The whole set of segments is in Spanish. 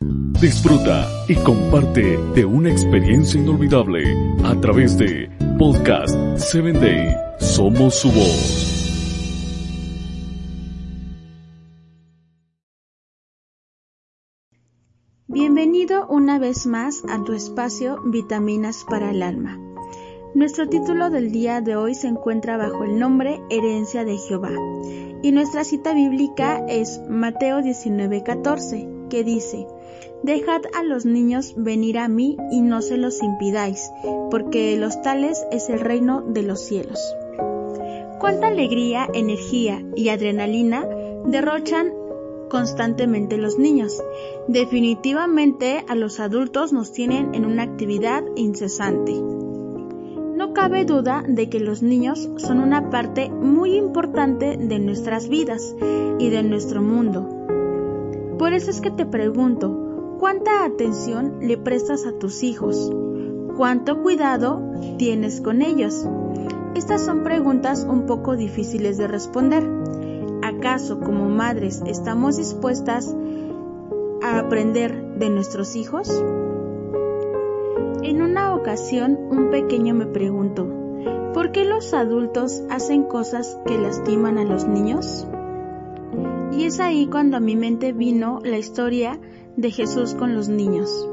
Disfruta y comparte de una experiencia inolvidable a través de Podcast 7 Day. Somos su voz. Bienvenido una vez más a tu espacio Vitaminas para el Alma. Nuestro título del día de hoy se encuentra bajo el nombre Herencia de Jehová y nuestra cita bíblica es Mateo 19:14 que dice, Dejad a los niños venir a mí y no se los impidáis, porque los tales es el reino de los cielos. Cuánta alegría, energía y adrenalina derrochan constantemente los niños. Definitivamente a los adultos nos tienen en una actividad incesante. No cabe duda de que los niños son una parte muy importante de nuestras vidas y de nuestro mundo. Por eso es que te pregunto, ¿cuánta atención le prestas a tus hijos? ¿Cuánto cuidado tienes con ellos? Estas son preguntas un poco difíciles de responder ¿Acaso como madres estamos dispuestas a aprender de nuestros hijos? En una ocasión un pequeño me preguntó, ¿por qué los adultos hacen cosas que lastiman a los niños? Y es ahí cuando a mi mente vino la historia de Jesús con los niños.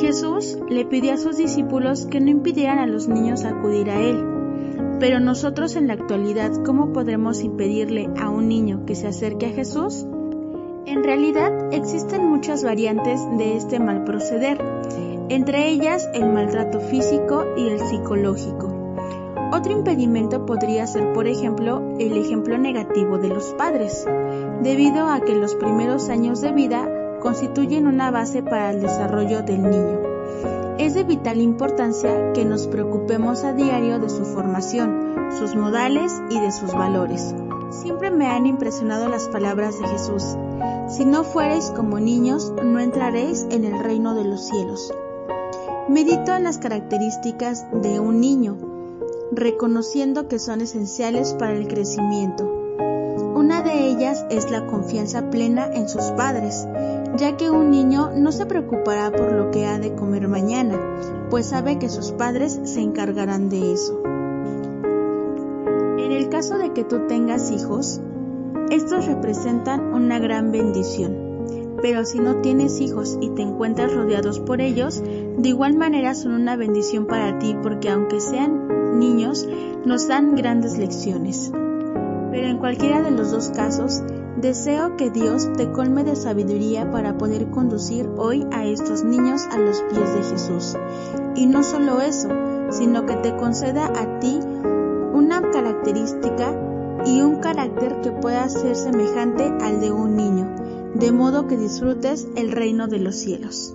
Jesús le pidió a sus discípulos que no impidieran a los niños acudir a Él, pero nosotros en la actualidad, ¿cómo podremos impedirle a un niño que se acerque a Jesús? En realidad existen muchas variantes de este mal proceder, entre ellas el maltrato físico y el psicológico. Otro impedimento podría ser, por ejemplo, el ejemplo negativo de los padres, debido a que los primeros años de vida constituyen una base para el desarrollo del niño. Es de vital importancia que nos preocupemos a diario de su formación, sus modales y de sus valores. Siempre me han impresionado las palabras de Jesús. Si no fuereis como niños, no entraréis en el reino de los cielos. Medito en las características de un niño, reconociendo que son esenciales para el crecimiento. Una de ellas es la confianza plena en sus padres, ya que un niño no se preocupará por lo que ha de comer mañana, pues sabe que sus padres se encargarán de eso. En el caso de que tú tengas hijos, estos representan una gran bendición. Pero si no tienes hijos y te encuentras rodeados por ellos, de igual manera son una bendición para ti porque aunque sean niños, nos dan grandes lecciones. Pero en cualquiera de los dos casos, Deseo que Dios te colme de sabiduría para poder conducir hoy a estos niños a los pies de Jesús. Y no solo eso, sino que te conceda a ti una característica y un carácter que pueda ser semejante al de un niño, de modo que disfrutes el reino de los cielos.